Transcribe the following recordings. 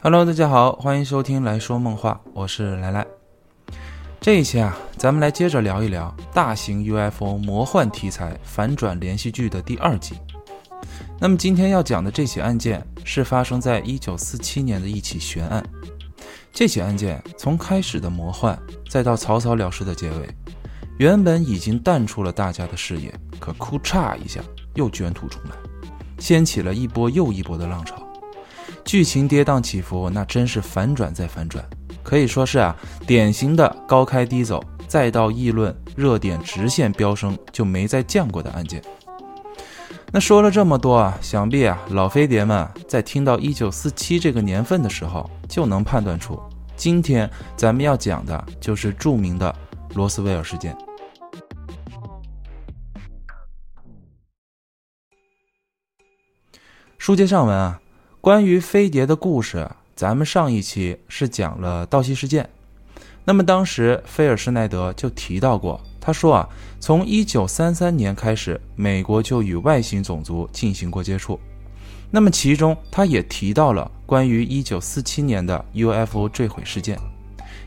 Hello，大家好，欢迎收听来说梦话，我是来来。这一期啊，咱们来接着聊一聊大型 UFO 魔幻题材反转连续剧的第二集。那么今天要讲的这起案件是发生在一九四七年的一起悬案。这起案件从开始的魔幻，再到草草了事的结尾，原本已经淡出了大家的视野，可哭嚓一下又卷土重来，掀起了一波又一波的浪潮。剧情跌宕起伏，那真是反转再反转，可以说是啊，典型的高开低走，再到议论热点直线飙升就没再降过的案件。那说了这么多啊，想必啊老飞碟们在听到一九四七这个年份的时候，就能判断出，今天咱们要讲的就是著名的罗斯威尔事件。书接上文啊。关于飞碟的故事，咱们上一期是讲了盗袭事件。那么当时菲尔施耐德就提到过，他说啊，从1933年开始，美国就与外星种族进行过接触。那么其中他也提到了关于1947年的 UFO 坠毁事件，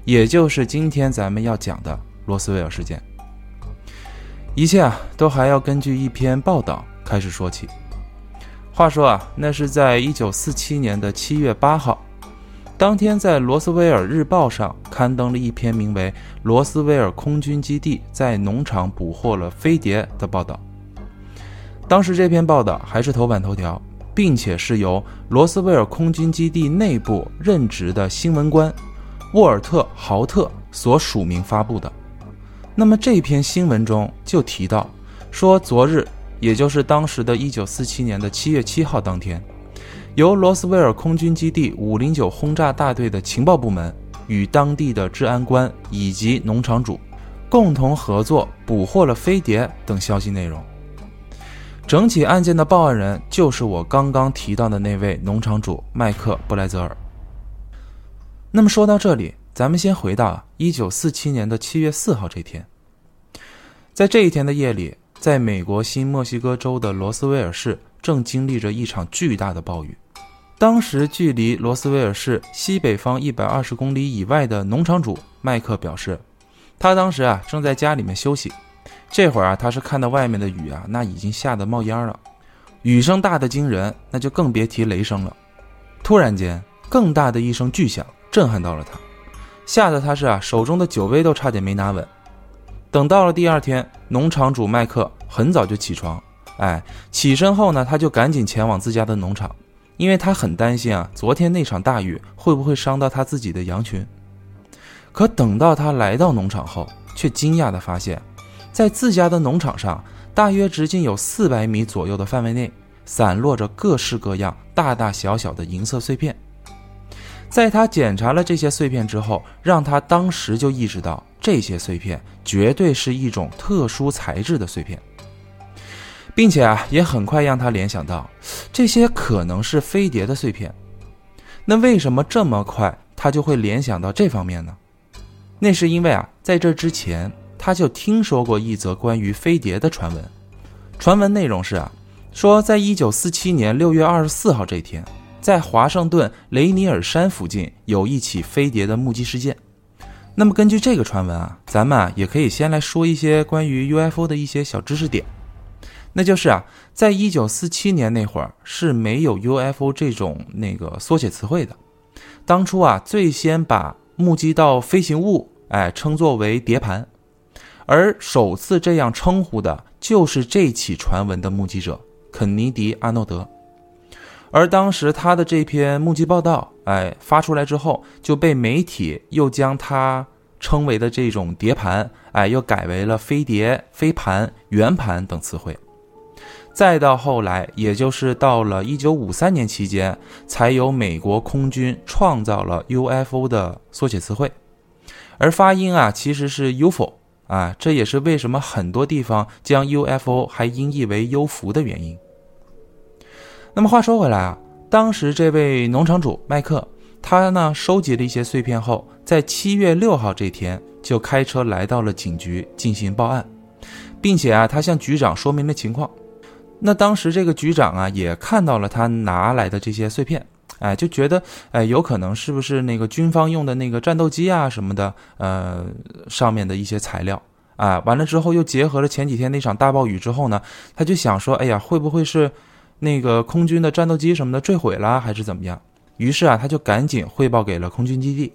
也就是今天咱们要讲的罗斯威尔事件。一切啊，都还要根据一篇报道开始说起。话说啊，那是在一九四七年的七月八号，当天在罗斯威尔日报上刊登了一篇名为《罗斯威尔空军基地在农场捕获了飞碟》的报道。当时这篇报道还是头版头条，并且是由罗斯威尔空军基地内部任职的新闻官沃尔特·豪特所署名发布的。那么这篇新闻中就提到说，昨日。也就是当时的一九四七年的七月七号当天，由罗斯威尔空军基地五零九轰炸大队的情报部门与当地的治安官以及农场主共同合作捕获了飞碟等消息内容。整起案件的报案人就是我刚刚提到的那位农场主麦克布莱泽尔。那么说到这里，咱们先回到一九四七年的七月四号这天，在这一天的夜里。在美国新墨西哥州的罗斯威尔市，正经历着一场巨大的暴雨。当时，距离罗斯威尔市西北方一百二十公里以外的农场主麦克表示，他当时啊正在家里面休息。这会儿啊，他是看到外面的雨啊，那已经下得冒烟了，雨声大的惊人，那就更别提雷声了。突然间，更大的一声巨响震撼到了他，吓得他是啊手中的酒杯都差点没拿稳。等到了第二天，农场主麦克很早就起床，哎，起身后呢，他就赶紧前往自家的农场，因为他很担心啊，昨天那场大雨会不会伤到他自己的羊群。可等到他来到农场后，却惊讶地发现，在自家的农场上，大约直径有四百米左右的范围内，散落着各式各样、大大小小的银色碎片。在他检查了这些碎片之后，让他当时就意识到。这些碎片绝对是一种特殊材质的碎片，并且啊，也很快让他联想到这些可能是飞碟的碎片。那为什么这么快他就会联想到这方面呢？那是因为啊，在这之前他就听说过一则关于飞碟的传闻。传闻内容是啊，说在一九四七年六月二十四号这天，在华盛顿雷尼尔山附近有一起飞碟的目击事件。那么根据这个传闻啊，咱们啊也可以先来说一些关于 UFO 的一些小知识点。那就是啊，在一九四七年那会儿是没有 UFO 这种那个缩写词汇的。当初啊，最先把目击到飞行物哎称作为碟盘，而首次这样称呼的就是这起传闻的目击者肯尼迪·阿诺德。而当时他的这篇目击报道，哎，发出来之后，就被媒体又将他称为的这种碟盘，哎，又改为了飞碟、飞盘、圆盘等词汇。再到后来，也就是到了一九五三年期间，才有美国空军创造了 UFO 的缩写词汇，而发音啊，其实是 UFO 啊，这也是为什么很多地方将 UFO 还音译为幽浮的原因。那么话说回来啊，当时这位农场主麦克，他呢收集了一些碎片后，在七月六号这天就开车来到了警局进行报案，并且啊，他向局长说明了情况。那当时这个局长啊也看到了他拿来的这些碎片，哎，就觉得哎，有可能是不是那个军方用的那个战斗机啊什么的，呃，上面的一些材料啊，完了之后又结合了前几天那场大暴雨之后呢，他就想说，哎呀，会不会是那个空军的战斗机什么的坠毁了，还是怎么样？于是啊，他就赶紧汇报给了空军基地。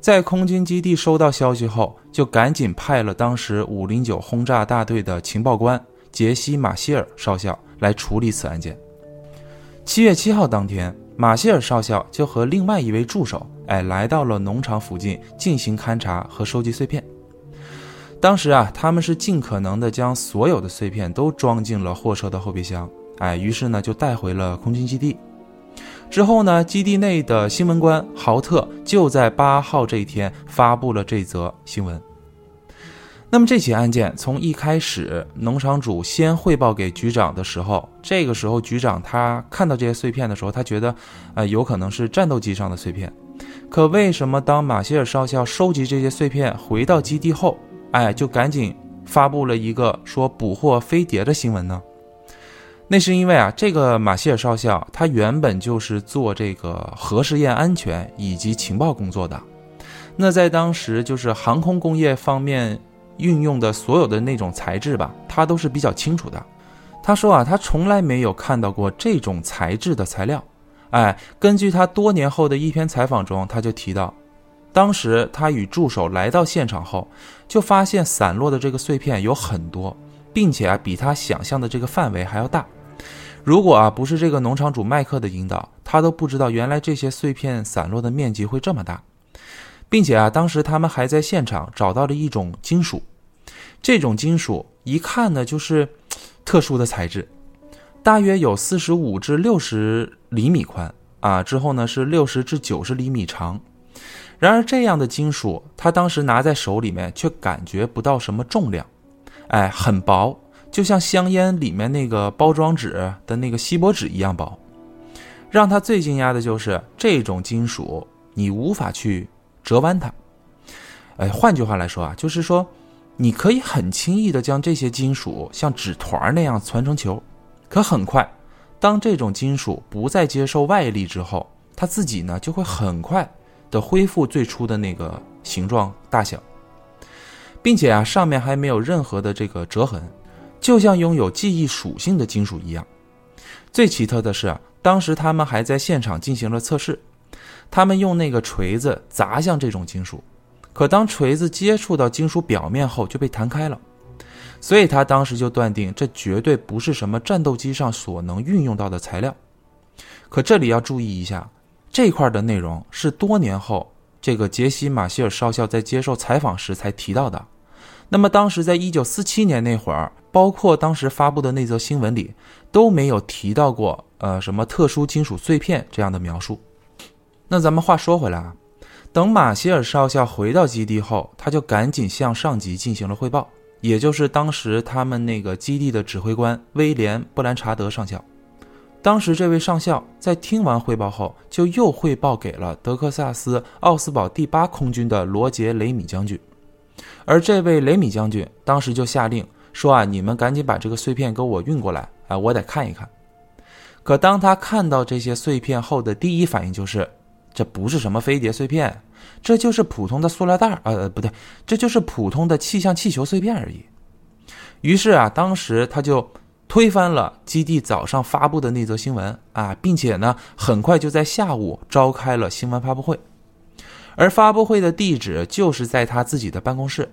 在空军基地收到消息后，就赶紧派了当时五零九轰炸大队的情报官杰西·马歇尔少校来处理此案件。七月七号当天，马歇尔少校就和另外一位助手，哎，来到了农场附近进行勘察和收集碎片。当时啊，他们是尽可能的将所有的碎片都装进了货车的后备箱，哎，于是呢就带回了空军基地。之后呢，基地内的新闻官豪特就在八号这一天发布了这则新闻。那么这起案件从一开始，农场主先汇报给局长的时候，这个时候局长他看到这些碎片的时候，他觉得，呃，有可能是战斗机上的碎片。可为什么当马歇尔少校收集这些碎片回到基地后，哎，就赶紧发布了一个说捕获飞碟的新闻呢？那是因为啊，这个马歇尔少校他原本就是做这个核试验安全以及情报工作的，那在当时就是航空工业方面运用的所有的那种材质吧，他都是比较清楚的。他说啊，他从来没有看到过这种材质的材料。哎，根据他多年后的一篇采访中，他就提到，当时他与助手来到现场后，就发现散落的这个碎片有很多，并且啊，比他想象的这个范围还要大。如果啊不是这个农场主麦克的引导，他都不知道原来这些碎片散落的面积会这么大，并且啊，当时他们还在现场找到了一种金属，这种金属一看呢就是特殊的材质，大约有四十五至六十厘米宽啊，之后呢是六十至九十厘米长。然而这样的金属，他当时拿在手里面却感觉不到什么重量，哎，很薄。就像香烟里面那个包装纸的那个锡箔纸一样薄，让他最惊讶的就是这种金属，你无法去折弯它。哎，换句话来说啊，就是说，你可以很轻易的将这些金属像纸团那样攒成球，可很快，当这种金属不再接受外力之后，它自己呢就会很快的恢复最初的那个形状大小，并且啊，上面还没有任何的这个折痕。就像拥有记忆属性的金属一样。最奇特的是，当时他们还在现场进行了测试。他们用那个锤子砸向这种金属，可当锤子接触到金属表面后就被弹开了。所以他当时就断定，这绝对不是什么战斗机上所能运用到的材料。可这里要注意一下，这块的内容是多年后这个杰西·马歇尔少校在接受采访时才提到的。那么当时在一九四七年那会儿。包括当时发布的那则新闻里都没有提到过，呃，什么特殊金属碎片这样的描述。那咱们话说回来啊，等马歇尔少校回到基地后，他就赶紧向上级进行了汇报，也就是当时他们那个基地的指挥官威廉·布兰查德上校。当时这位上校在听完汇报后，就又汇报给了德克萨斯奥斯堡第八空军的罗杰·雷米将军，而这位雷米将军当时就下令。说啊，你们赶紧把这个碎片给我运过来啊，我得看一看。可当他看到这些碎片后的第一反应就是，这不是什么飞碟碎片，这就是普通的塑料袋儿，呃，不对，这就是普通的气象气球碎片而已。于是啊，当时他就推翻了基地早上发布的那则新闻啊，并且呢，很快就在下午召开了新闻发布会，而发布会的地址就是在他自己的办公室。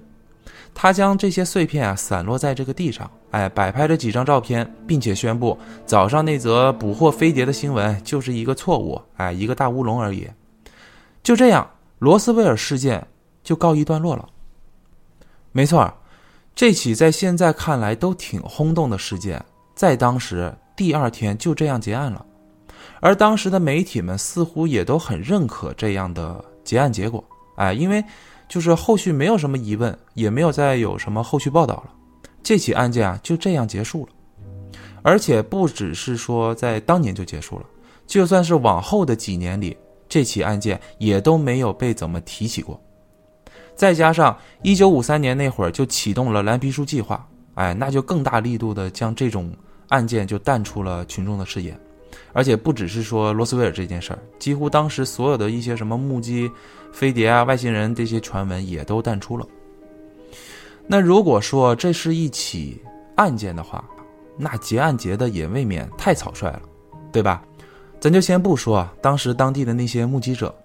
他将这些碎片啊散落在这个地上，哎，摆拍了几张照片，并且宣布早上那则捕获飞碟的新闻就是一个错误，哎，一个大乌龙而已。就这样，罗斯威尔事件就告一段落了。没错，这起在现在看来都挺轰动的事件，在当时第二天就这样结案了，而当时的媒体们似乎也都很认可这样的结案结果，哎，因为。就是后续没有什么疑问，也没有再有什么后续报道了，这起案件啊就这样结束了。而且不只是说在当年就结束了，就算是往后的几年里，这起案件也都没有被怎么提起过。再加上一九五三年那会儿就启动了蓝皮书计划，哎，那就更大力度的将这种案件就淡出了群众的视野。而且不只是说罗斯威尔这件事儿，几乎当时所有的一些什么目击飞碟啊、外星人这些传闻也都淡出了。那如果说这是一起案件的话，那结案结的也未免太草率了，对吧？咱就先不说啊，当时当地的那些目击者，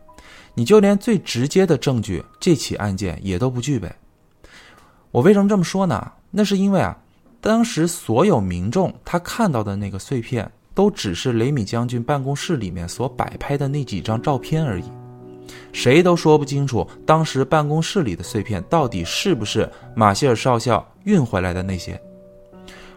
你就连最直接的证据，这起案件也都不具备。我为什么这么说呢？那是因为啊，当时所有民众他看到的那个碎片，都只是雷米将军办公室里面所摆拍的那几张照片而已，谁都说不清楚当时办公室里的碎片到底是不是马歇尔少校运回来的那些。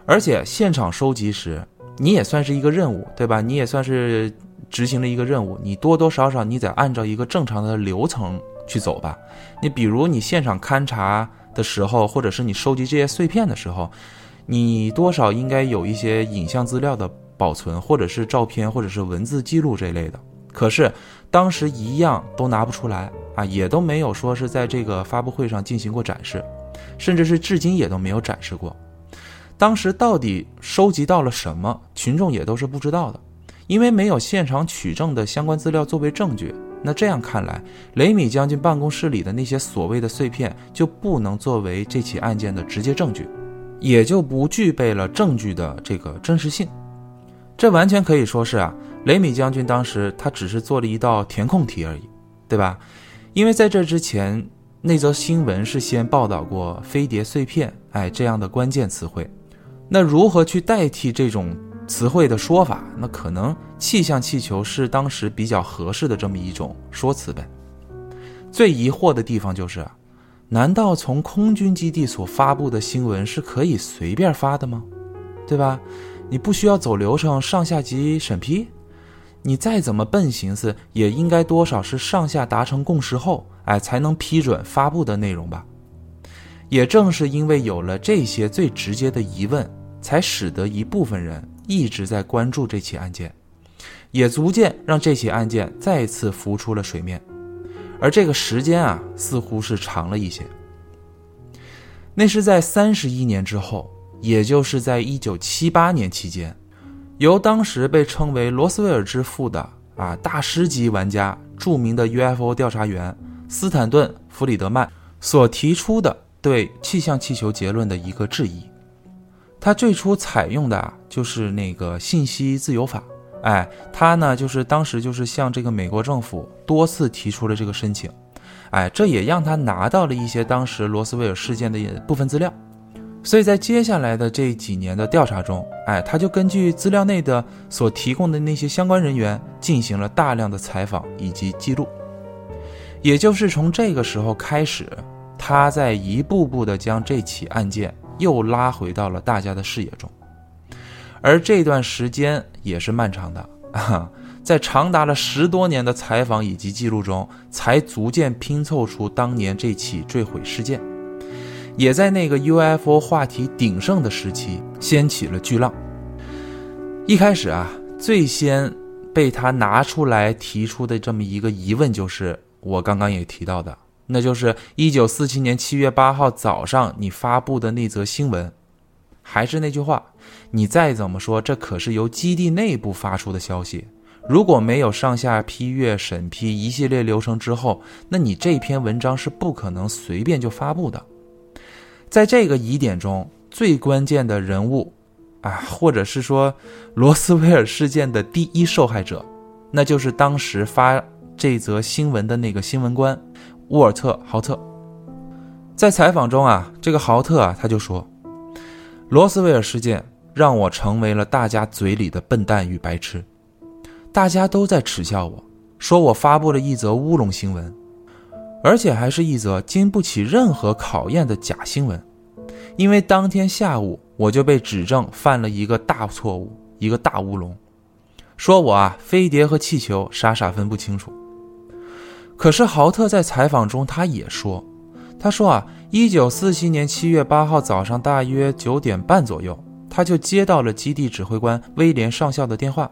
而且现场收集时，你也算是一个任务，对吧？你也算是执行了一个任务，你多多少少你得按照一个正常的流程去走吧。你比如你现场勘查的时候，或者是你收集这些碎片的时候，你多少应该有一些影像资料的保存，或者是照片，或者是文字记录这类的。可是当时一样都拿不出来啊，也都没有说是在这个发布会上进行过展示，甚至是至今也都没有展示过。当时到底收集到了什么，群众也都是不知道的，因为没有现场取证的相关资料作为证据。那这样看来，雷米将军办公室里的那些所谓的碎片就不能作为这起案件的直接证据，也就不具备了证据的这个真实性。这完全可以说是啊，雷米将军当时他只是做了一道填空题而已，对吧？因为在这之前，那则新闻是先报道过飞碟碎片，哎，这样的关键词汇。那如何去代替这种词汇的说法？那可能气象气球是当时比较合适的这么一种说辞呗。最疑惑的地方就是，难道从空军基地所发布的新闻是可以随便发的吗？对吧？你不需要走流程上下级审批，你再怎么笨寻思，也应该多少是上下达成共识后，哎，才能批准发布的内容吧。也正是因为有了这些最直接的疑问，才使得一部分人一直在关注这起案件，也逐渐让这起案件再次浮出了水面。而这个时间啊，似乎是长了一些。那是在三十一年之后，也就是在一九七八年期间，由当时被称为罗斯威尔之父的啊大师级玩家、著名的 UFO 调查员斯坦顿·弗里德曼所提出的。对气象气球结论的一个质疑，他最初采用的就是那个信息自由法，哎，他呢就是当时就是向这个美国政府多次提出了这个申请，哎，这也让他拿到了一些当时罗斯威尔事件的部分资料，所以在接下来的这几年的调查中，哎，他就根据资料内的所提供的那些相关人员进行了大量的采访以及记录，也就是从这个时候开始。他在一步步地将这起案件又拉回到了大家的视野中，而这段时间也是漫长的啊，在长达了十多年的采访以及记录中，才逐渐拼凑出当年这起坠毁事件，也在那个 UFO 话题鼎盛的时期掀起了巨浪。一开始啊，最先被他拿出来提出的这么一个疑问，就是我刚刚也提到的。那就是一九四七年七月八号早上你发布的那则新闻，还是那句话，你再怎么说，这可是由基地内部发出的消息，如果没有上下批阅、审批一系列流程之后，那你这篇文章是不可能随便就发布的。在这个疑点中，最关键的人物，啊，或者是说罗斯威尔事件的第一受害者，那就是当时发这则新闻的那个新闻官。沃尔特·豪特在采访中啊，这个豪特啊，他就说：“罗斯威尔事件让我成为了大家嘴里的笨蛋与白痴，大家都在耻笑我，说我发布了一则乌龙新闻，而且还是一则经不起任何考验的假新闻。因为当天下午我就被指证犯了一个大错误，一个大乌龙，说我啊，飞碟和气球傻傻分不清楚。”可是豪特在采访中，他也说：“他说啊，一九四七年七月八号早上大约九点半左右，他就接到了基地指挥官威廉上校的电话。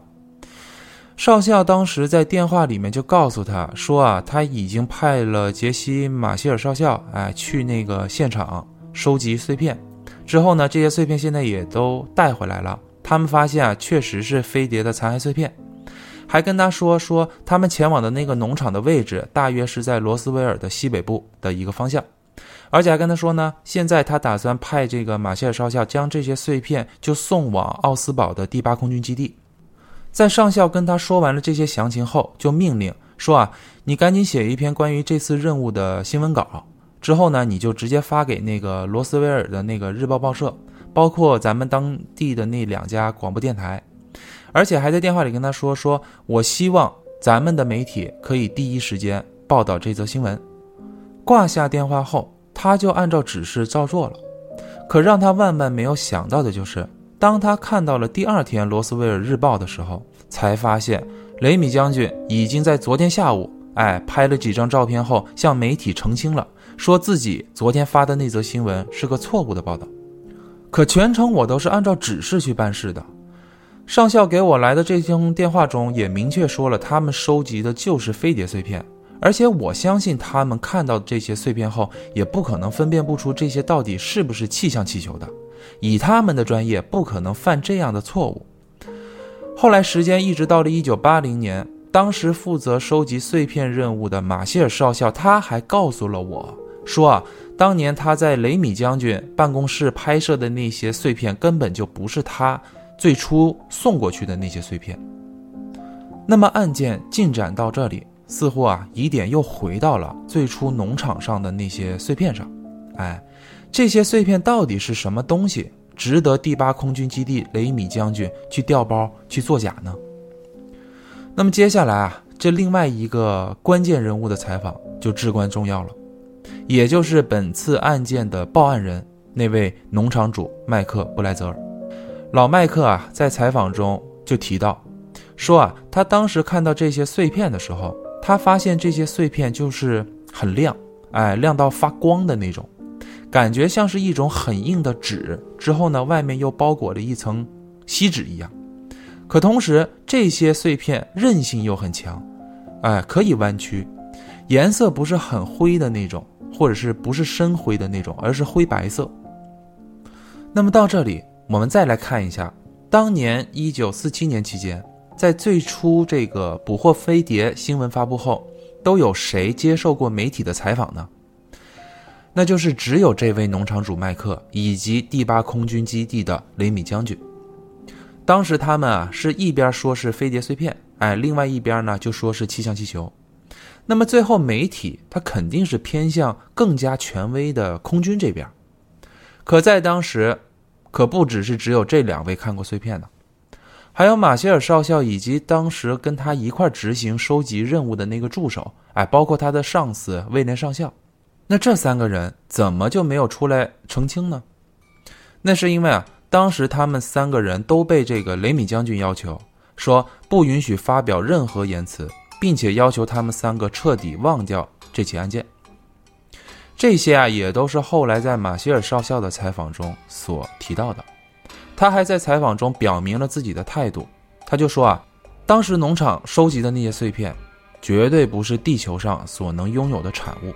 少校当时在电话里面就告诉他说啊，他已经派了杰西·马歇尔少校哎去那个现场收集碎片，之后呢，这些碎片现在也都带回来了，他们发现啊，确实是飞碟的残骸碎片，还跟他说说他们前往的那个农场的位置大约是在罗斯威尔的西北部的一个方向，而且还跟他说呢，现在他打算派这个马歇尔少校将这些碎片就送往奥斯堡的第八空军基地。在上校跟他说完了这些详情后，就命令说啊，你赶紧写一篇关于这次任务的新闻稿。之后呢，你就直接发给那个罗斯威尔的那个日报报社，包括咱们当地的那两家广播电台，而且还在电话里跟他说：“说我希望咱们的媒体可以第一时间报道这则新闻。”挂下电话后，他就按照指示照做了。可让他万万没有想到的就是，当他看到了第二天罗斯威尔日报的时候，才发现雷米将军已经在昨天下午，哎，拍了几张照片后向媒体澄清了。说自己昨天发的那则新闻是个错误的报道，可全程我都是按照指示去办事的。上校给我来的这通电话中也明确说了，他们收集的就是飞碟碎片，而且我相信他们看到这些碎片后，也不可能分辨不出这些到底是不是气象气球的，以他们的专业，不可能犯这样的错误。后来时间一直到了一九八零年，当时负责收集碎片任务的马歇尔少校，他还告诉了我。说啊，当年他在雷米将军办公室拍摄的那些碎片，根本就不是他最初送过去的那些碎片。那么案件进展到这里，似乎啊疑点又回到了最初农场上的那些碎片上。哎，这些碎片到底是什么东西，值得第八空军基地雷米将军去调包去作假呢？那么接下来啊，这另外一个关键人物的采访就至关重要了。也就是本次案件的报案人，那位农场主麦克布莱泽尔，老麦克啊，在采访中就提到，说啊，他当时看到这些碎片的时候，他发现这些碎片就是很亮，哎，亮到发光的那种，感觉像是一种很硬的纸，之后呢，外面又包裹了一层锡纸一样。可同时，这些碎片韧性又很强，哎，可以弯曲，颜色不是很灰的那种。或者是不是深灰的那种，而是灰白色。那么到这里，我们再来看一下，当年一九四七年期间，在最初这个捕获飞碟新闻发布后，都有谁接受过媒体的采访呢？那就是只有这位农场主麦克以及第八空军基地的雷米将军。当时他们啊是一边说是飞碟碎片，哎，另外一边呢就说是气象气球。那么最后，媒体他肯定是偏向更加权威的空军这边。可在当时，可不只是只有这两位看过碎片的，还有马歇尔少校以及当时跟他一块执行收集任务的那个助手，哎，包括他的上司威廉上校。那这三个人怎么就没有出来澄清呢？那是因为啊，当时他们三个人都被这个雷米将军要求说不允许发表任何言辞。并且要求他们三个彻底忘掉这起案件。这些啊，也都是后来在马歇尔少校的采访中所提到的。他还在采访中表明了自己的态度，他就说啊，当时农场收集的那些碎片，绝对不是地球上所能拥有的产物。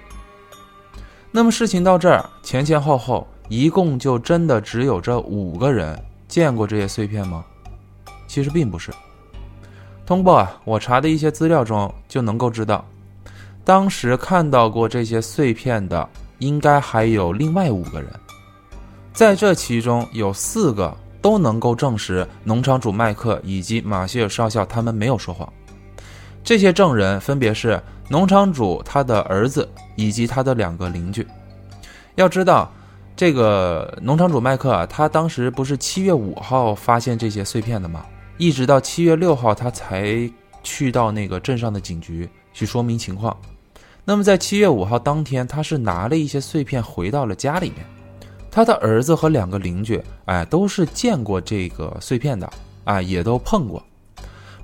那么事情到这儿前前后后，一共就真的只有这五个人见过这些碎片吗？其实并不是。通过啊，我查的一些资料中就能够知道，当时看到过这些碎片的，应该还有另外五个人，在这其中有四个都能够证实农场主麦克以及马歇尔少校他们没有说谎。这些证人分别是农场主他的儿子以及他的两个邻居。要知道，这个农场主麦克啊，他当时不是七月五号发现这些碎片的吗？一直到七月六号，他才去到那个镇上的警局去说明情况。那么在七月五号当天，他是拿了一些碎片回到了家里面。他的儿子和两个邻居，哎，都是见过这个碎片的，啊，也都碰过。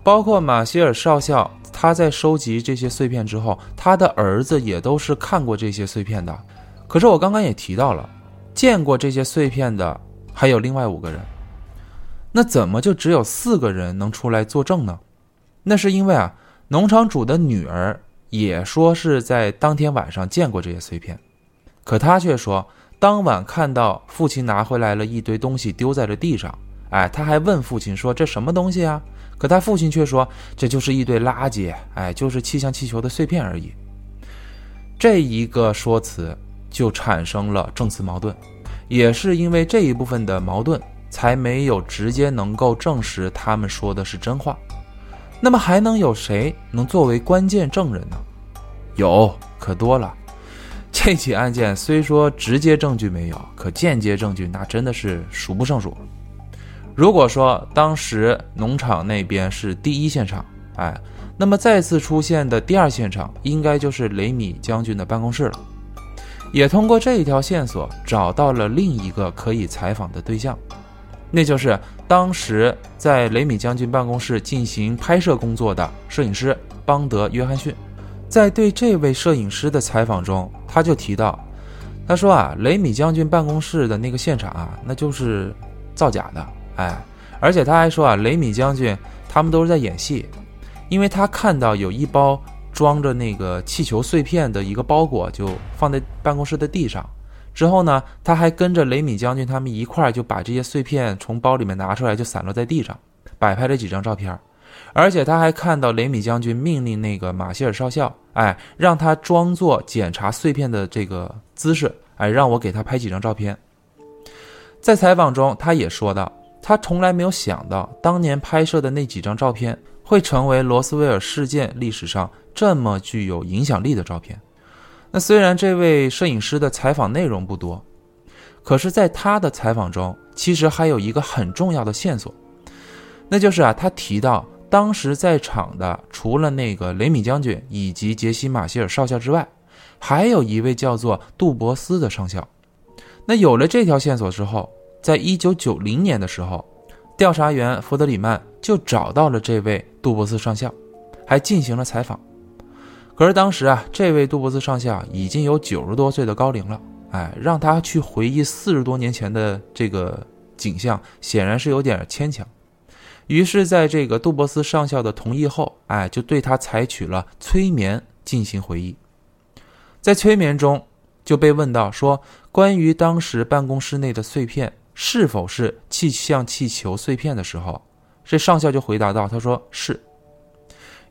包括马歇尔少校，他在收集这些碎片之后，他的儿子也都是看过这些碎片的。可是我刚刚也提到了，见过这些碎片的还有另外五个人。那怎么就只有四个人能出来作证呢？那是因为啊，农场主的女儿也说是在当天晚上见过这些碎片，可他却说当晚看到父亲拿回来了一堆东西丢在了地上，哎，他还问父亲说：“这什么东西啊？”可他父亲却说：“这就是一堆垃圾，哎，就是气象气球的碎片而已。”这一个说辞就产生了证词矛盾，也是因为这一部分的矛盾，才没有直接能够证实他们说的是真话。那么还能有谁能作为关键证人呢？有，可多了。这起案件虽说直接证据没有，可间接证据那真的是数不胜数。如果说当时农场那边是第一现场，哎，那么再次出现的第二现场应该就是雷米将军的办公室了。也通过这一条线索找到了另一个可以采访的对象，那就是当时在雷米将军办公室进行拍摄工作的摄影师邦德·约翰逊。在对这位摄影师的采访中，他就提到，他说啊，雷米将军办公室的那个现场啊，那就是造假的。哎，而且他还说啊，雷米将军他们都是在演戏，因为他看到有一包装着那个气球碎片的一个包裹就放在办公室的地上，之后呢，他还跟着雷米将军他们一块儿就把这些碎片从包里面拿出来，就散落在地上，摆拍了几张照片，而且他还看到雷米将军命令那个马歇尔少校，哎，让他装作检查碎片的这个姿势，哎，让我给他拍几张照片。在采访中，他也说到。他从来没有想到，当年拍摄的那几张照片会成为罗斯威尔事件历史上这么具有影响力的照片。那虽然这位摄影师的采访内容不多，可是，在他的采访中，其实还有一个很重要的线索，那就是啊，他提到当时在场的除了那个雷米将军以及杰西·马歇尔少校之外，还有一位叫做杜博斯的上校。那有了这条线索之后。在一九九零年的时候，调查员弗德里曼就找到了这位杜博斯上校，还进行了采访。可是当时啊，这位杜博斯上校已经有九十多岁的高龄了，哎，让他去回忆四十多年前的这个景象，显然是有点牵强。于是，在这个杜博斯上校的同意后，哎，就对他采取了催眠进行回忆。在催眠中，就被问到说，关于当时办公室内的碎片。是否是气象气球碎片的时候，这上校就回答道：“他说是。”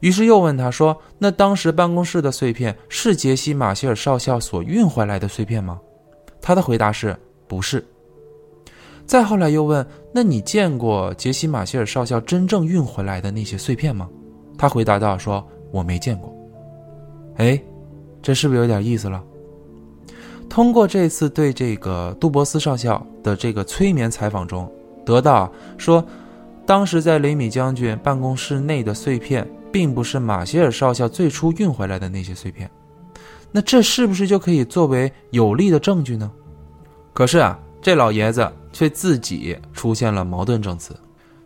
于是又问他说：“那当时办公室的碎片是杰西·马歇尔少校所运回来的碎片吗？”他的回答是：“不是。”再后来又问：“那你见过杰西·马歇尔少校真正运回来的那些碎片吗？”他回答道：“说我没见过。”哎，这是不是有点意思了？通过这次对这个杜博斯上校的这个催眠采访中，得到说，当时在雷米将军办公室内的碎片，并不是马歇尔少校最初运回来的那些碎片，那这是不是就可以作为有力的证据呢？可是啊，这老爷子却自己出现了矛盾证词，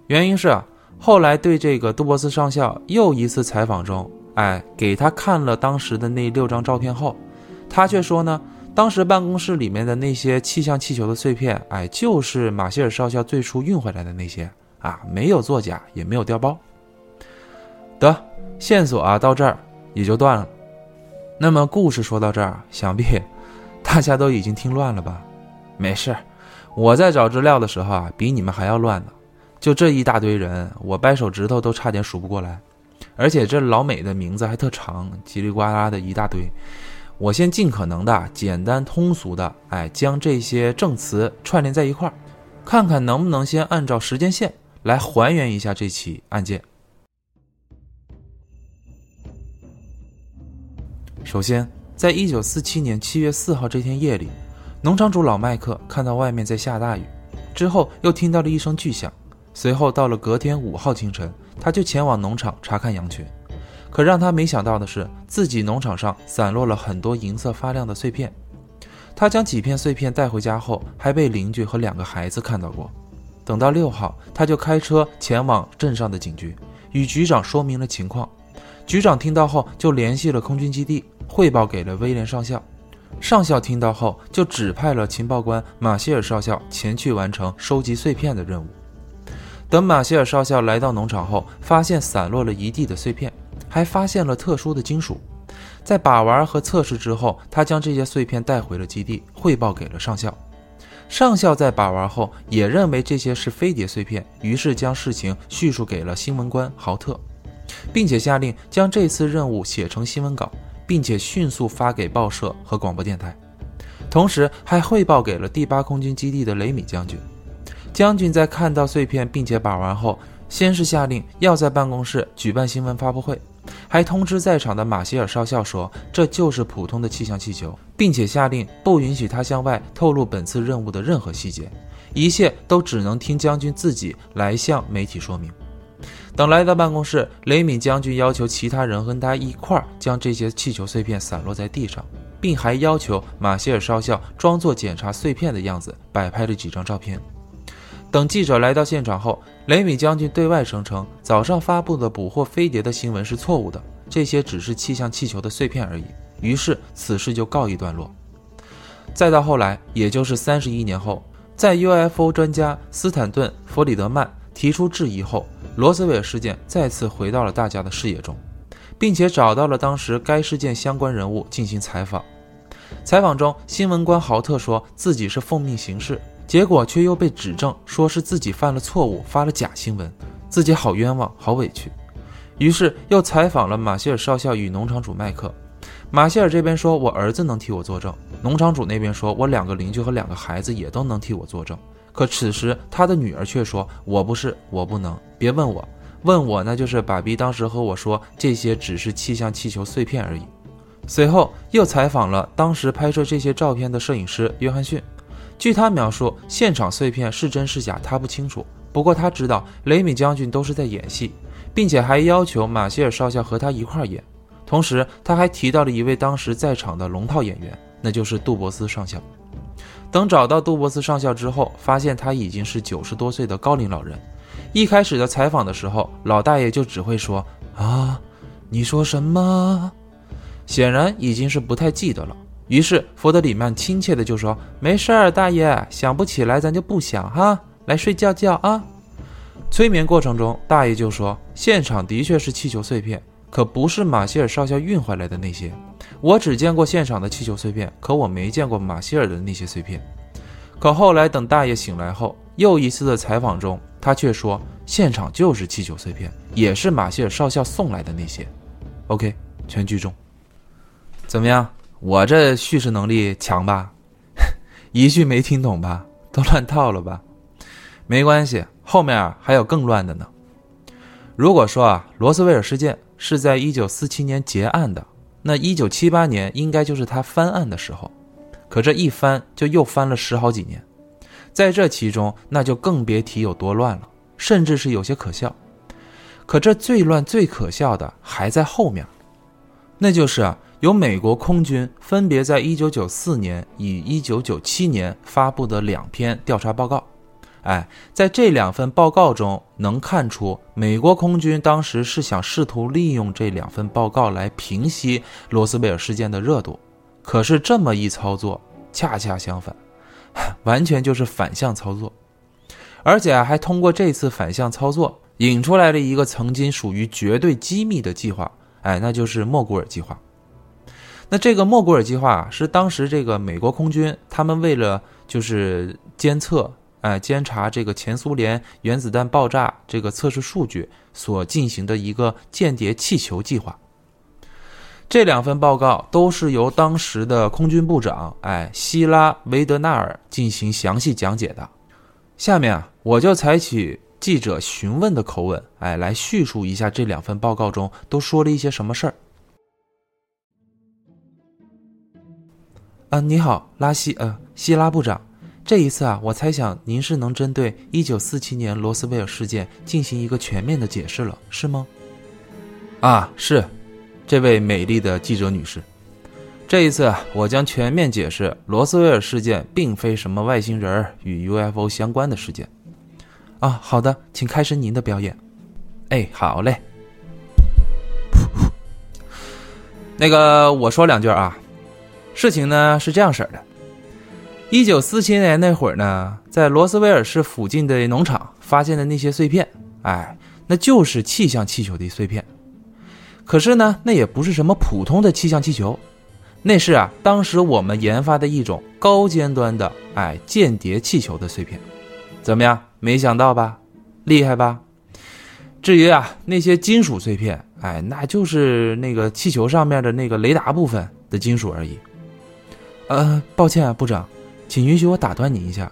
原因是啊，后来对这个杜博斯上校又一次采访中，哎，给他看了当时的那六张照片后，他却说呢。当时办公室里面的那些气象气球的碎片，哎，就是马歇尔少校最初运回来的那些啊，没有作假，也没有调包。得线索啊，到这儿也就断了。那么故事说到这儿，想必 大家都已经听乱了吧？没事，我在找资料的时候啊，比你们还要乱呢。就这一大堆人，我掰手指头都差点数不过来，而且这老美的名字还特长，叽里呱啦的一大堆。我先尽可能的简单通俗的，哎，将这些证词串联在一块儿，看看能不能先按照时间线来还原一下这起案件。首先，在一九四七年七月四号这天夜里，农场主老麦克看到外面在下大雨，之后又听到了一声巨响，随后到了隔天五号清晨，他就前往农场查看羊群。可让他没想到的是，自己农场上散落了很多银色发亮的碎片。他将几片碎片带回家后，还被邻居和两个孩子看到过。等到六号，他就开车前往镇上的警局，与局长说明了情况。局长听到后，就联系了空军基地，汇报给了威廉上校。上校听到后，就指派了情报官马歇尔少校前去完成收集碎片的任务。等马歇尔少校来到农场后，发现散落了一地的碎片。还发现了特殊的金属，在把玩和测试之后，他将这些碎片带回了基地，汇报给了上校。上校在把玩后也认为这些是飞碟碎片，于是将事情叙述给了新闻官豪特，并且下令将这次任务写成新闻稿，并且迅速发给报社和广播电台，同时还汇报给了第八空军基地的雷米将军。将军在看到碎片并且把玩后，先是下令要在办公室举办新闻发布会。还通知在场的马歇尔少校说，这就是普通的气象气球，并且下令不允许他向外透露本次任务的任何细节，一切都只能听将军自己来向媒体说明。等来到办公室，雷敏将军要求其他人和他一块儿将这些气球碎片散落在地上，并还要求马歇尔少校装作检查碎片的样子，摆拍了几张照片。等记者来到现场后，雷米将军对外声称，早上发布的捕获飞碟的新闻是错误的，这些只是气象气球的碎片而已。于是此事就告一段落。再到后来，也就是三十一年后，在 UFO 专家斯坦顿·弗里德曼提出质疑后，罗斯威尔事件再次回到了大家的视野中，并且找到了当时该事件相关人物进行采访。采访中，新闻官豪特说自己是奉命行事。结果却又被指证说是自己犯了错误，发了假新闻，自己好冤枉，好委屈。于是又采访了马歇尔少校与农场主麦克。马歇尔这边说：“我儿子能替我作证。”农场主那边说：“我两个邻居和两个孩子也都能替我作证。”可此时他的女儿却说：“我不是，我不能，别问我，问我那就是爸比当时和我说这些只是气象气球碎片而已。”随后又采访了当时拍摄这些照片的摄影师约翰逊。据他描述，现场碎片是真是假，他不清楚。不过他知道雷米将军都是在演戏，并且还要求马歇尔少校和他一块演。同时，他还提到了一位当时在场的龙套演员，那就是杜博斯上校。等找到杜博斯上校之后，发现他已经是九十多岁的高龄老人。一开始的采访的时候，老大爷就只会说：“啊，你说什么？”显然已经是不太记得了。于是弗德里曼亲切的就说：“没事儿，大爷，想不起来咱就不想哈，来睡觉觉啊。”催眠过程中，大爷就说：“现场的确是气球碎片，可不是马歇尔少校运回来的那些。我只见过现场的气球碎片，可我没见过马歇尔的那些碎片。”可后来等大爷醒来后，又一次的采访中，他却说：“现场就是气球碎片，也是马歇尔少校送来的那些。”OK，全剧终，怎么样？我这叙事能力强吧？一句没听懂吧？都乱套了吧？没关系，后面还有更乱的呢。如果说啊，罗斯威尔事件是在一九四七年结案的，那一九七八年应该就是他翻案的时候。可这一翻就又翻了十好几年，在这其中那就更别提有多乱了，甚至是有些可笑。可这最乱最可笑的还在后面，那就是啊。由美国空军分别在1994年与1997年发布的两篇调查报告，哎，在这两份报告中能看出，美国空军当时是想试图利用这两份报告来平息罗斯威尔事件的热度，可是这么一操作，恰恰相反，完全就是反向操作，而且还通过这次反向操作引出来了一个曾经属于绝对机密的计划，哎，那就是莫古尔计划。那这个莫古尔计划是当时这个美国空军他们为了就是监测，哎，监察这个前苏联原子弹爆炸这个测试数据所进行的一个间谍气球计划。这两份报告都是由当时的空军部长，哎，希拉维德纳尔进行详细讲解的。下面啊，我就采取记者询问的口吻，哎，来叙述一下这两份报告中都说了一些什么事儿。啊，你好，拉希，呃，希拉部长，这一次啊，我猜想您是能针对一九四七年罗斯威尔事件进行一个全面的解释了，是吗？啊，是，这位美丽的记者女士，这一次，我将全面解释罗斯威尔事件并非什么外星人与 UFO 相关的事件。啊，好的，请开始您的表演。哎，好嘞。那个，我说两句啊。事情呢是这样式的，一九四七年那会儿呢，在罗斯威尔市附近的农场发现的那些碎片，哎，那就是气象气球的碎片。可是呢，那也不是什么普通的气象气球，那是啊，当时我们研发的一种高尖端的哎间谍气球的碎片，怎么样？没想到吧？厉害吧？至于啊那些金属碎片，哎，那就是那个气球上面的那个雷达部分的金属而已。呃，抱歉啊，部长，请允许我打断您一下。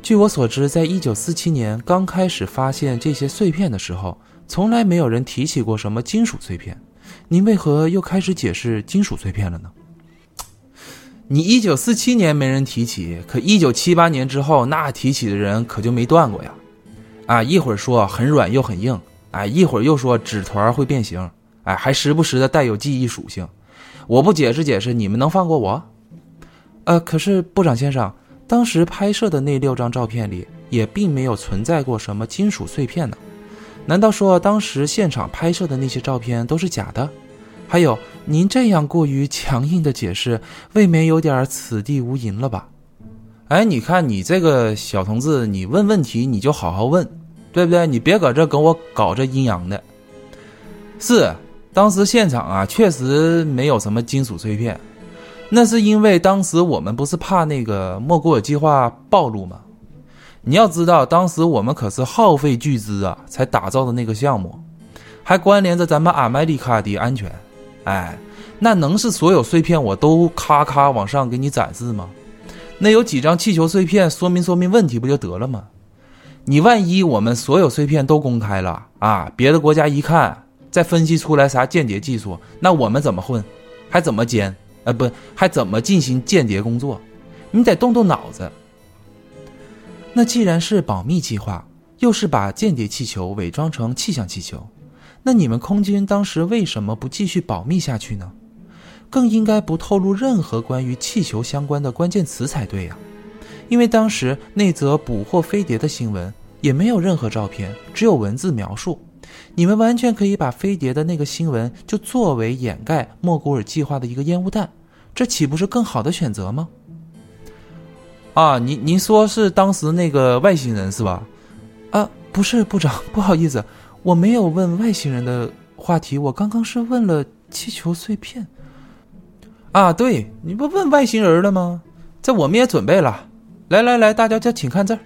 据我所知，在一九四七年刚开始发现这些碎片的时候，从来没有人提起过什么金属碎片。您为何又开始解释金属碎片了呢？你一九四七年没人提起，可一九七八年之后，那提起的人可就没断过呀！啊，一会儿说很软又很硬，哎，一会儿又说纸团会变形，哎，还时不时的带有记忆属性。我不解释解释，你们能放过我？呃，可是部长先生，当时拍摄的那六张照片里，也并没有存在过什么金属碎片呢。难道说当时现场拍摄的那些照片都是假的？还有，您这样过于强硬的解释，未免有点此地无银了吧？哎，你看你这个小同志，你问问题你就好好问，对不对？你别搁这跟我搞这阴阳的。是，当时现场啊，确实没有什么金属碎片，那是因为当时我们不是怕那个莫古尔计划暴露吗？你要知道，当时我们可是耗费巨资啊，才打造的那个项目，还关联着咱们阿麦利卡的安全。哎，那能是所有碎片我都咔咔往上给你展示吗？那有几张气球碎片，说明说明问题不就得了吗？你万一我们所有碎片都公开了啊，别的国家一看，再分析出来啥间谍技术，那我们怎么混？还怎么奸？呃，不，还怎么进行间谍工作？你得动动脑子。那既然是保密计划，又是把间谍气球伪装成气象气球。那你们空军当时为什么不继续保密下去呢？更应该不透露任何关于气球相关的关键词才对呀。因为当时那则捕获飞碟的新闻也没有任何照片，只有文字描述。你们完全可以把飞碟的那个新闻就作为掩盖莫古尔计划的一个烟雾弹，这岂不是更好的选择吗？啊，您您说是当时那个外星人是吧？啊，不是部长，不好意思。我没有问外星人的话题，我刚刚是问了气球碎片。啊，对，你不问外星人了吗？这我们也准备了。来来来，大家就请看这儿。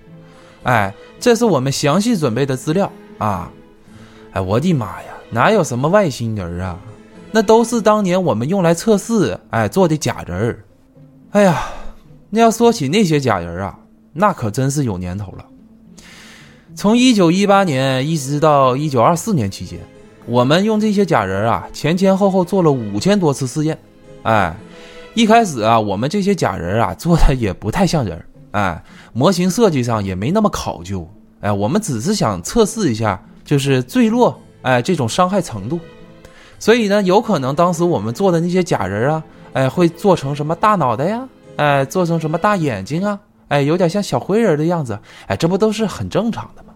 哎，这是我们详细准备的资料啊。哎，我的妈呀，哪有什么外星人啊？那都是当年我们用来测试哎做的假人儿。哎呀，那要说起那些假人啊，那可真是有年头了。从一九一八年一直到一九二四年期间，我们用这些假人啊，前前后后做了五千多次试验。哎，一开始啊，我们这些假人啊做的也不太像人，哎，模型设计上也没那么考究。哎，我们只是想测试一下，就是坠落，哎，这种伤害程度。所以呢，有可能当时我们做的那些假人啊，哎，会做成什么大脑袋呀，哎，做成什么大眼睛啊，哎，有点像小灰人的样子，哎，这不都是很正常的吗？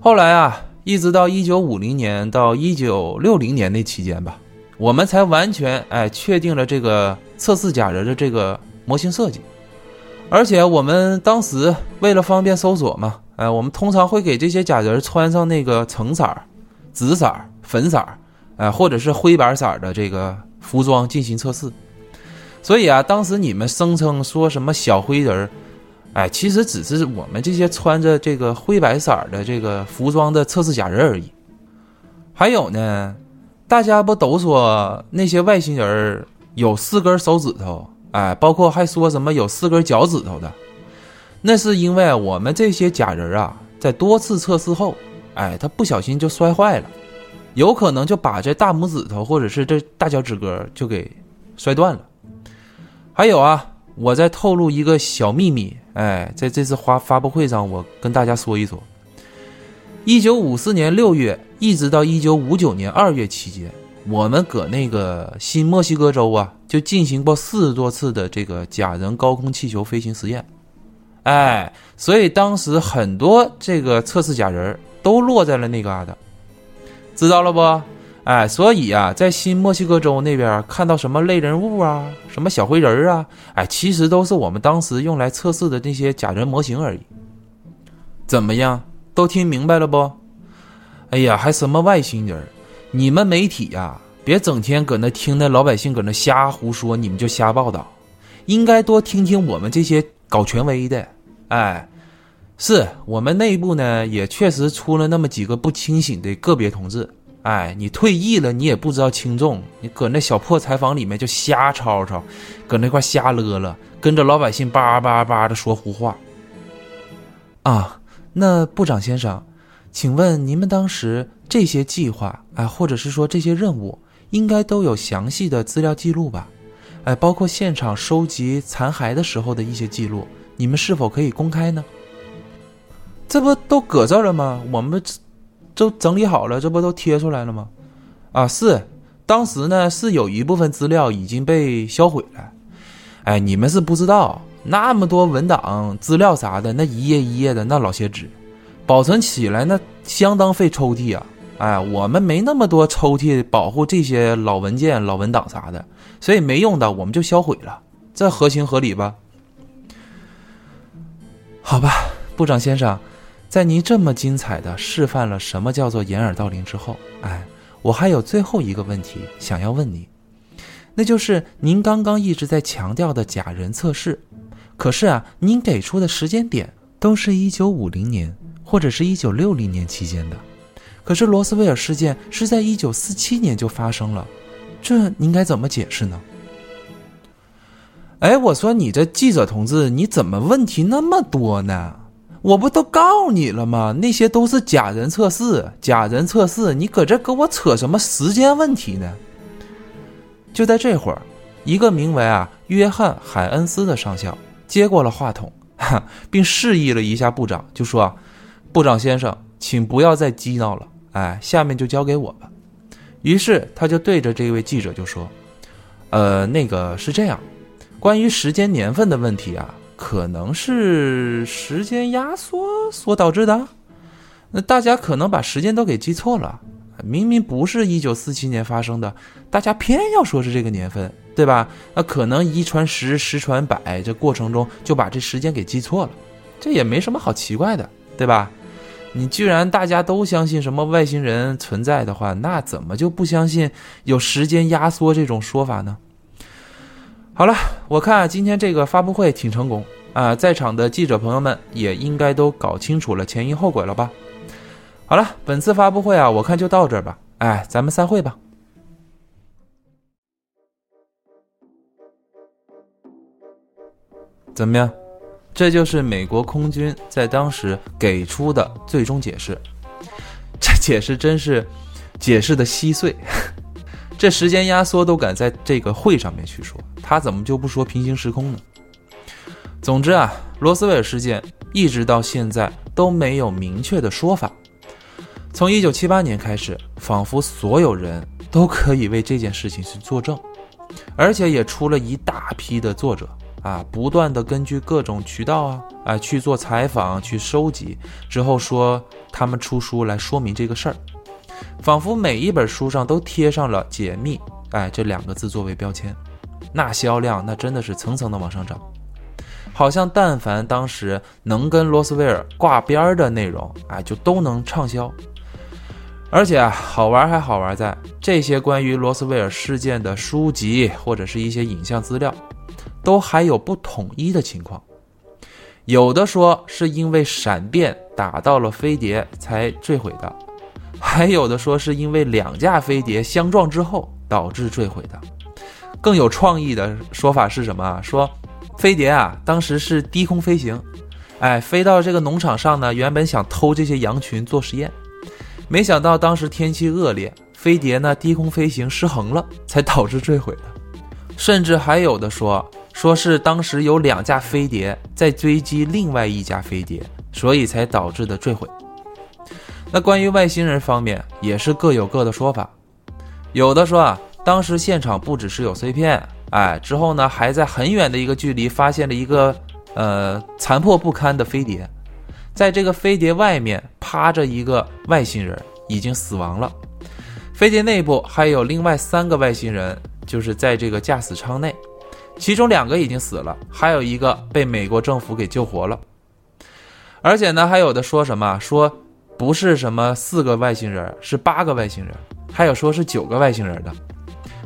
后来啊，一直到一九五零年到一九六零年那期间吧，我们才完全哎确定了这个测试假人的这个模型设计。而且我们当时为了方便搜索嘛，哎，我们通常会给这些假人穿上那个橙色、紫色、粉色，哎，或者是灰白色的这个服装进行测试。所以啊，当时你们声称说什么小灰人儿。哎，其实只是我们这些穿着这个灰白色的这个服装的测试假人而已。还有呢，大家不都说那些外星人有四根手指头？哎，包括还说什么有四根脚趾头的？那是因为我们这些假人啊，在多次测试后，哎，他不小心就摔坏了，有可能就把这大拇指头或者是这大脚趾根就给摔断了。还有啊。我再透露一个小秘密，哎，在这次发发布会上，我跟大家说一说。一九五四年六月一直到一九五九年二月期间，我们搁那个新墨西哥州啊，就进行过四十多次的这个假人高空气球飞行实验，哎，所以当时很多这个测试假人都落在了那嘎达，知道了不？哎，所以啊，在新墨西哥州那边看到什么类人物啊，什么小灰人啊，哎，其实都是我们当时用来测试的那些假人模型而已。怎么样，都听明白了不？哎呀，还什么外星人？你们媒体呀，别整天搁那听那老百姓搁那瞎胡说，你们就瞎报道，应该多听听我们这些搞权威的。哎，是我们内部呢，也确实出了那么几个不清醒的个别同志。哎，你退役了，你也不知道轻重，你搁那小破采访里面就瞎吵吵，搁那块瞎乐了，跟着老百姓叭叭叭的说胡话。啊，那部长先生，请问您们当时这些计划，哎，或者是说这些任务，应该都有详细的资料记录吧？哎，包括现场收集残骸的时候的一些记录，你们是否可以公开呢？这不都搁这儿了吗？我们。都整理好了，这不都贴出来了吗？啊，是，当时呢是有一部分资料已经被销毁了。哎，你们是不知道，那么多文档资料啥的，那一页一页的，那老些纸，保存起来那相当费抽屉啊。哎，我们没那么多抽屉保护这些老文件、老文档啥的，所以没用的我们就销毁了，这合情合理吧？好吧，部长先生。在您这么精彩的示范了什么叫做掩耳盗铃之后，哎，我还有最后一个问题想要问你，那就是您刚刚一直在强调的假人测试，可是啊，您给出的时间点都是一九五零年或者是一九六零年期间的，可是罗斯威尔事件是在一九四七年就发生了，这您该怎么解释呢？哎，我说你这记者同志，你怎么问题那么多呢？我不都告诉你了吗？那些都是假人测试，假人测试，你搁这跟我扯什么时间问题呢？就在这会儿，一个名为啊约翰海恩斯的上校接过了话筒，并示意了一下部长，就说：“部长先生，请不要再激闹了，哎，下面就交给我吧。”于是他就对着这位记者就说：“呃，那个是这样，关于时间年份的问题啊。”可能是时间压缩所导致的，那大家可能把时间都给记错了，明明不是一九四七年发生的，大家偏要说是这个年份，对吧？那可能一传十，十传百，这过程中就把这时间给记错了，这也没什么好奇怪的，对吧？你居然大家都相信什么外星人存在的话，那怎么就不相信有时间压缩这种说法呢？好了，我看今天这个发布会挺成功啊，在场的记者朋友们也应该都搞清楚了前因后果了吧？好了，本次发布会啊，我看就到这儿吧。哎，咱们散会吧。怎么样？这就是美国空军在当时给出的最终解释。这解释真是解释的稀碎。这时间压缩都敢在这个会上面去说，他怎么就不说平行时空呢？总之啊，罗斯威尔事件一直到现在都没有明确的说法。从一九七八年开始，仿佛所有人都可以为这件事情去作证，而且也出了一大批的作者啊，不断的根据各种渠道啊啊去做采访、去收集，之后说他们出书来说明这个事儿。仿佛每一本书上都贴上了“解密”哎这两个字作为标签，那销量那真的是层层的往上涨，好像但凡当时能跟罗斯威尔挂边儿的内容，哎就都能畅销。而且啊，好玩还好玩在这些关于罗斯威尔事件的书籍或者是一些影像资料，都还有不统一的情况，有的说是因为闪电打到了飞碟才坠毁的。还有的说是因为两架飞碟相撞之后导致坠毁的，更有创意的说法是什么啊？说飞碟啊，当时是低空飞行，哎，飞到这个农场上呢，原本想偷这些羊群做实验，没想到当时天气恶劣，飞碟呢低空飞行失衡了，才导致坠毁的。甚至还有的说，说是当时有两架飞碟在追击另外一架飞碟，所以才导致的坠毁。那关于外星人方面也是各有各的说法，有的说啊，当时现场不只是有碎片，哎，之后呢还在很远的一个距离发现了一个呃残破不堪的飞碟，在这个飞碟外面趴着一个外星人，已经死亡了。飞碟内部还有另外三个外星人，就是在这个驾驶舱内，其中两个已经死了，还有一个被美国政府给救活了。而且呢，还有的说什么说。不是什么四个外星人，是八个外星人，还有说是九个外星人的。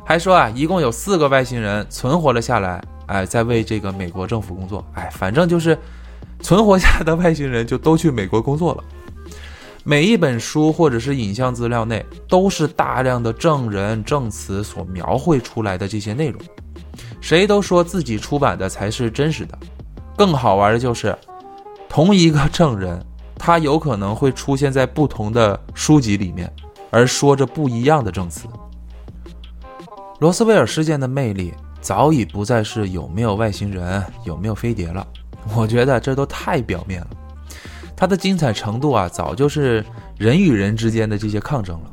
还说啊，一共有四个外星人存活了下来，哎，在为这个美国政府工作，哎，反正就是存活下来的外星人就都去美国工作了。每一本书或者是影像资料内，都是大量的证人证词所描绘出来的这些内容。谁都说自己出版的才是真实的。更好玩的就是，同一个证人，他有可能会出现在不同的书籍里面，而说着不一样的证词。罗斯威尔事件的魅力早已不再是有没有外星人、有没有飞碟了，我觉得这都太表面了。它的精彩程度啊，早就是人与人之间的这些抗争了。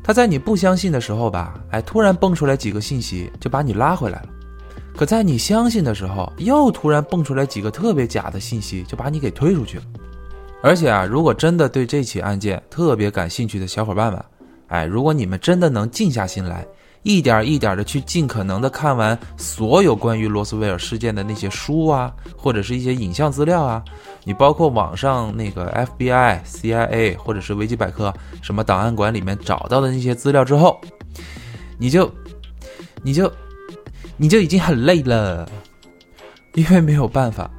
他在你不相信的时候吧，哎，突然蹦出来几个信息，就把你拉回来了；可在你相信的时候，又突然蹦出来几个特别假的信息，就把你给推出去了。而且啊，如果真的对这起案件特别感兴趣的小伙伴们，哎，如果你们真的能静下心来。一点一点的去尽可能的看完所有关于罗斯威尔事件的那些书啊，或者是一些影像资料啊，你包括网上那个 FBI、CIA 或者是维基百科什么档案馆里面找到的那些资料之后，你就，你就，你就已经很累了，因为没有办法，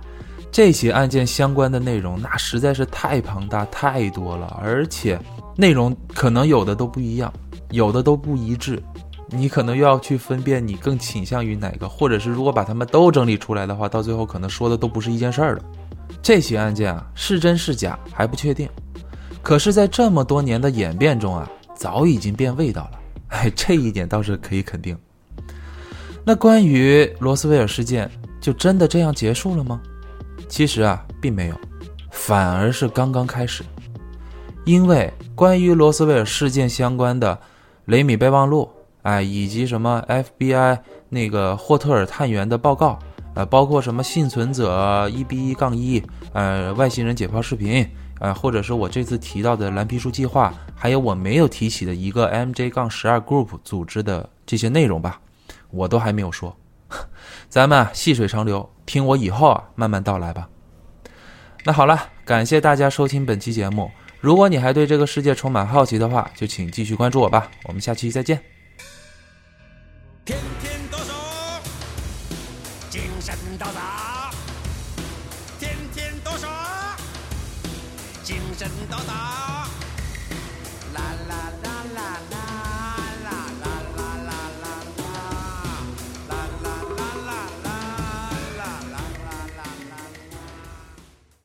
这起案件相关的内容那实在是太庞大太多了，而且内容可能有的都不一样，有的都不一致。你可能又要去分辨你更倾向于哪个，或者是如果把他们都整理出来的话，到最后可能说的都不是一件事儿了。这起案件啊，是真是假还不确定，可是，在这么多年的演变中啊，早已经变味道了。哎，这一点倒是可以肯定。那关于罗斯威尔事件，就真的这样结束了吗？其实啊，并没有，反而是刚刚开始。因为关于罗斯威尔事件相关的雷米备忘录。哎，以及什么 FBI 那个霍特尔探员的报告，呃，包括什么幸存者一 B 一杠一，呃，外星人解剖视频，呃，或者是我这次提到的蓝皮书计划，还有我没有提起的一个 MJ 杠十二 Group 组织的这些内容吧，我都还没有说，咱们细水长流，听我以后啊慢慢道来吧。那好了，感谢大家收听本期节目，如果你还对这个世界充满好奇的话，就请继续关注我吧，我们下期再见。天